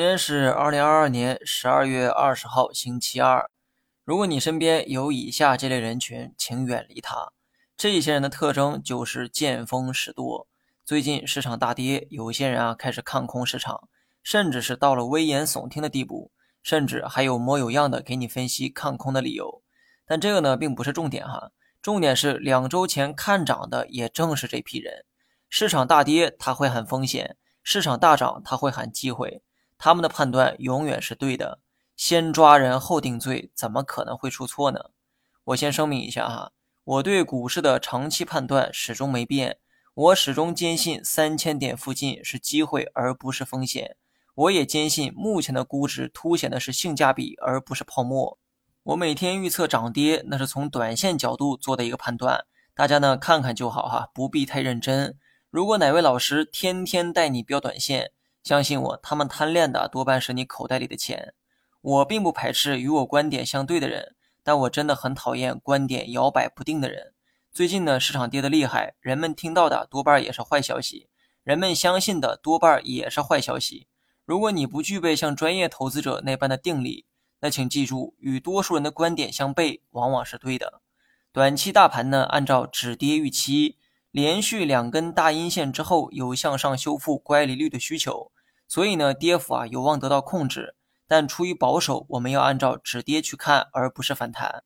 今天是二零二二年十二月二十号，星期二。如果你身边有以下这类人群，请远离他。这些人的特征就是见风使舵。最近市场大跌，有些人啊开始看空市场，甚至是到了危言耸听的地步，甚至还有模有样的给你分析看空的理由。但这个呢，并不是重点哈。重点是两周前看涨的也正是这批人。市场大跌他会喊风险，市场大涨他会喊机会。他们的判断永远是对的，先抓人后定罪，怎么可能会出错呢？我先声明一下哈，我对股市的长期判断始终没变，我始终坚信三千点附近是机会而不是风险。我也坚信目前的估值凸显的是性价比而不是泡沫。我每天预测涨跌，那是从短线角度做的一个判断，大家呢看看就好哈，不必太认真。如果哪位老师天天带你标短线，相信我，他们贪恋的多半是你口袋里的钱。我并不排斥与我观点相对的人，但我真的很讨厌观点摇摆不定的人。最近呢，市场跌得厉害，人们听到的多半也是坏消息，人们相信的多半也是坏消息。如果你不具备像专业投资者那般的定力，那请记住，与多数人的观点相悖，往往是对的。短期大盘呢，按照止跌预期，连续两根大阴线之后，有向上修复乖离率的需求，所以呢，跌幅啊有望得到控制。但出于保守，我们要按照止跌去看，而不是反弹。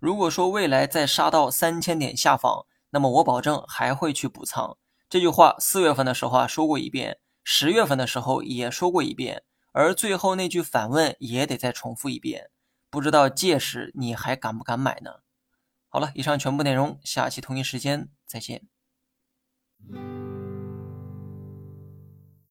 如果说未来再杀到三千点下方，那么我保证还会去补仓。这句话四月份的时候啊说过一遍，十月份的时候也说过一遍。而最后那句反问也得再重复一遍，不知道届时你还敢不敢买呢？好了，以上全部内容，下期同一时间再见。